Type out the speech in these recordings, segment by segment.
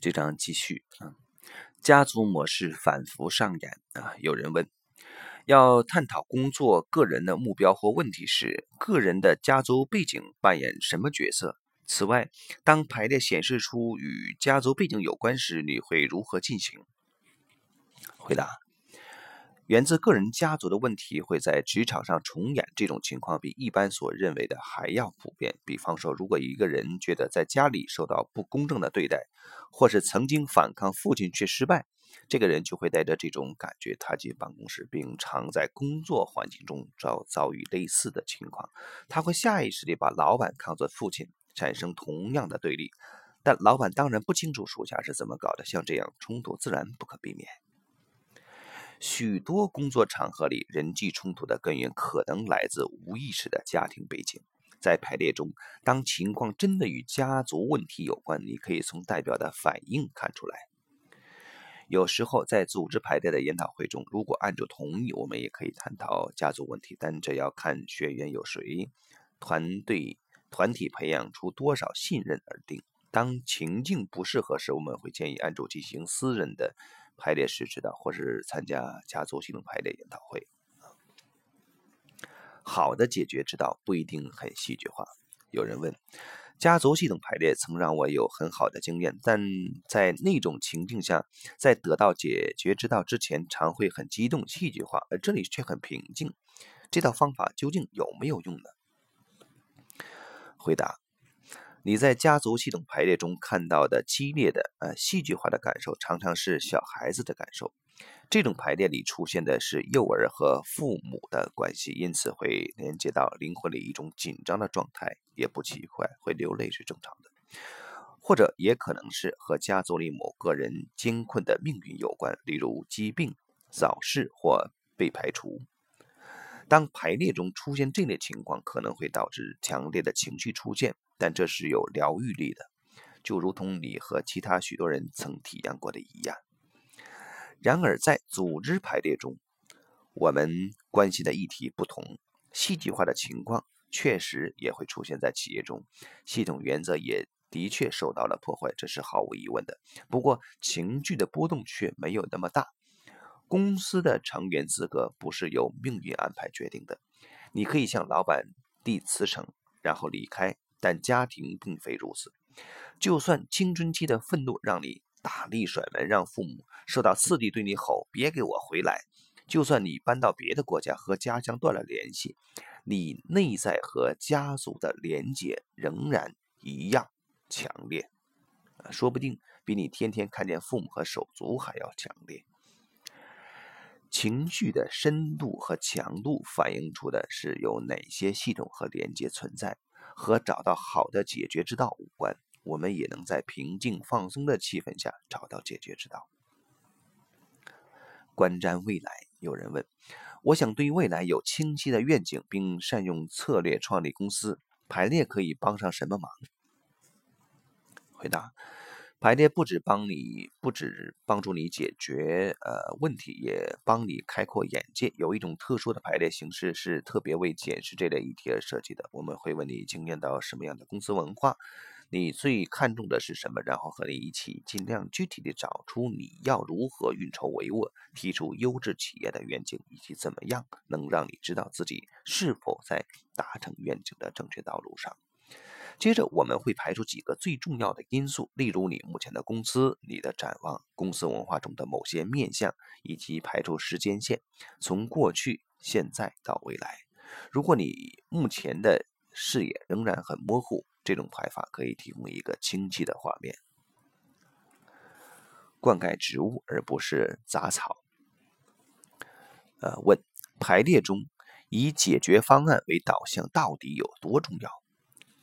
这张继续啊，家族模式反复上演啊。有人问，要探讨工作个人的目标或问题时，个人的家族背景扮演什么角色？此外，当排列显示出与家族背景有关时，你会如何进行？回答。源自个人家族的问题会在职场上重演，这种情况比一般所认为的还要普遍。比方说，如果一个人觉得在家里受到不公正的对待，或是曾经反抗父亲却失败，这个人就会带着这种感觉踏进办公室，并常在工作环境中遭遭遇类似的情况。他会下意识地把老板看作父亲，产生同样的对立。但老板当然不清楚属下是怎么搞的，像这样冲突自然不可避免。许多工作场合里，人际冲突的根源可能来自无意识的家庭背景。在排列中，当情况真的与家族问题有关，你可以从代表的反应看出来。有时候，在组织排列的研讨会中，如果案主同意，我们也可以探讨家族问题，但这要看学员有谁、团队、团体培养出多少信任而定。当情境不适合时，我们会建议案主进行私人的。排列时指导，或是参加家族系统排列研讨会。好的解决之道不一定很戏剧化。有人问，家族系统排列曾让我有很好的经验，但在那种情境下，在得到解决之道之前，常会很激动、戏剧化，而这里却很平静。这套方法究竟有没有用呢？回答。你在家族系统排列中看到的激烈的、呃戏剧化的感受，常常是小孩子的感受。这种排列里出现的是幼儿和父母的关系，因此会连接到灵魂里一种紧张的状态，也不奇怪，会流泪是正常的。或者也可能是和家族里某个人艰困的命运有关，例如疾病、早逝或被排除。当排列中出现这类情况，可能会导致强烈的情绪出现。但这是有疗愈力的，就如同你和其他许多人曾体验过的一样。然而，在组织排列中，我们关心的议题不同，戏剧化的情况确实也会出现在企业中，系统原则也的确受到了破坏，这是毫无疑问的。不过，情绪的波动却没有那么大。公司的成员资格不是由命运安排决定的，你可以向老板递辞呈，然后离开。但家庭并非如此。就算青春期的愤怒让你大力甩门，让父母受到刺激，对你吼“别给我回来”；就算你搬到别的国家，和家乡断了联系，你内在和家族的连结仍然一样强烈，说不定比你天天看见父母和手足还要强烈。情绪的深度和强度反映出的是有哪些系统和连接存在。和找到好的解决之道无关，我们也能在平静放松的气氛下找到解决之道。观瞻未来，有人问：我想对未来有清晰的愿景，并善用策略创立公司，排列可以帮上什么忙？回答。排列不止帮你，不止帮助你解决呃问题，也帮你开阔眼界。有一种特殊的排列形式是特别为解释这类议题而设计的。我们会问你经验到什么样的公司文化，你最看重的是什么，然后和你一起尽量具体的找出你要如何运筹帷幄，提出优质企业的愿景，以及怎么样能让你知道自己是否在达成愿景的正确道路上。接着我们会排除几个最重要的因素，例如你目前的公司、你的展望、公司文化中的某些面向，以及排除时间线，从过去、现在到未来。如果你目前的视野仍然很模糊，这种排法可以提供一个清晰的画面。灌溉植物而不是杂草。呃，问排列中以解决方案为导向到底有多重要？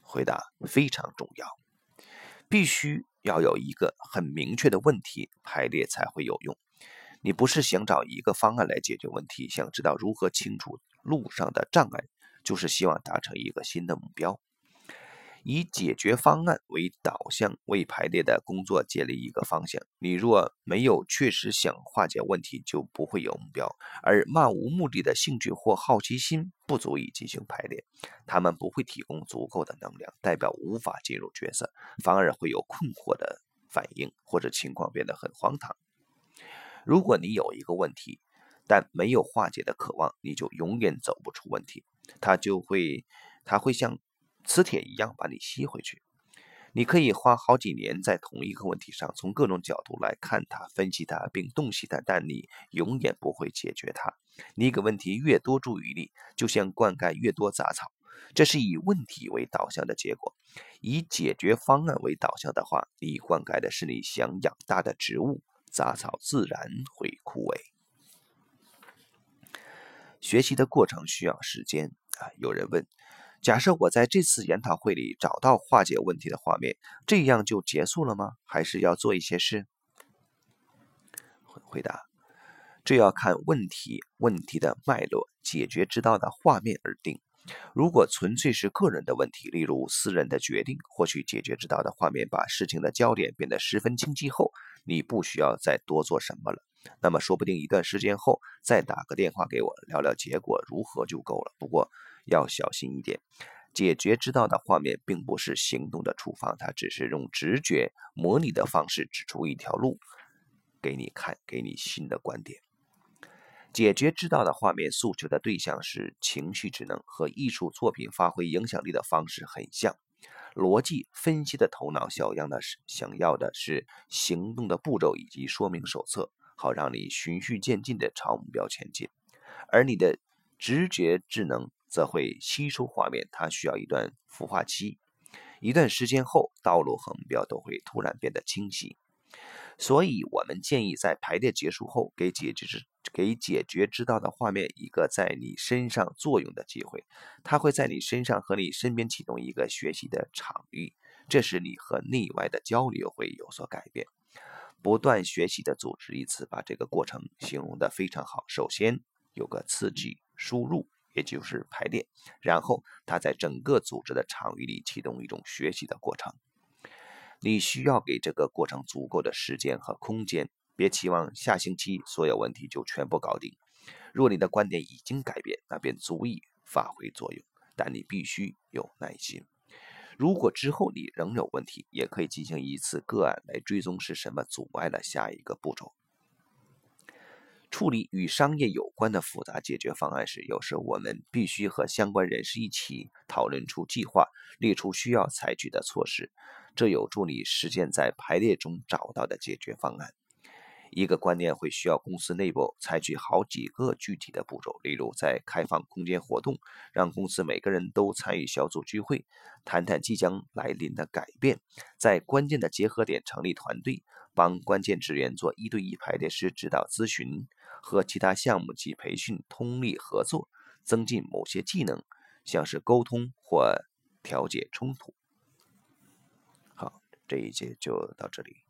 回答非常重要，必须要有一个很明确的问题排列才会有用。你不是想找一个方案来解决问题，想知道如何清除路上的障碍，就是希望达成一个新的目标。以解决方案为导向，为排列的工作建立一个方向。你若没有确实想化解问题，就不会有目标。而漫无目的的兴趣或好奇心不足以进行排列，他们不会提供足够的能量，代表无法进入角色，反而会有困惑的反应，或者情况变得很荒唐。如果你有一个问题，但没有化解的渴望，你就永远走不出问题，它就会，它会像磁铁一样把你吸回去。你可以花好几年在同一个问题上，从各种角度来看它、分析它并洞悉它，但你永远不会解决它。你给问题越多注意力，就像灌溉越多杂草，这是以问题为导向的结果。以解决方案为导向的话，你灌溉的是你想养大的植物，杂草自然会枯萎。学习的过程需要时间啊！有人问。假设我在这次研讨会里找到化解问题的画面，这样就结束了吗？还是要做一些事？回答：这要看问题、问题的脉络、解决之道的画面而定。如果纯粹是个人的问题，例如私人的决定，或许解决之道的画面把事情的焦点变得十分清晰后，你不需要再多做什么了。那么说不定一段时间后再打个电话给我聊聊结果如何就够了。不过。要小心一点，解决之道的画面并不是行动的处方，它只是用直觉模拟的方式指出一条路给你看，给你新的观点。解决之道的画面诉求的对象是情绪智能，和艺术作品发挥影响力的方式很像。逻辑分析的头脑小样的是想要的是行动的步骤以及说明手册，好让你循序渐进地朝目标前进，而你的直觉智能。则会吸收画面，它需要一段孵化期，一段时间后，道路和目标都会突然变得清晰。所以，我们建议在排列结束后，给解决之给解决之道的画面一个在你身上作用的机会，它会在你身上和你身边启动一个学习的场域，这时你和内外的交流会有所改变。不断学习的组织一词把这个过程形容的非常好。首先有个刺激输入。也就是排练，然后它在整个组织的场域里启动一种学习的过程。你需要给这个过程足够的时间和空间，别期望下星期所有问题就全部搞定。若你的观点已经改变，那便足以发挥作用，但你必须有耐心。如果之后你仍有问题，也可以进行一次个案来追踪是什么阻碍了下一个步骤。处理与商业有关的复杂解决方案时，有时我们必须和相关人士一起讨论出计划，列出需要采取的措施，这有助你实现在排列中找到的解决方案。一个观念会需要公司内部采取好几个具体的步骤，例如在开放空间活动，让公司每个人都参与小组聚会，谈谈即将来临的改变，在关键的结合点成立团队，帮关键职员做一对一排列师指导咨询。和其他项目及培训通力合作，增进某些技能，像是沟通或调解冲突。好，这一节就到这里。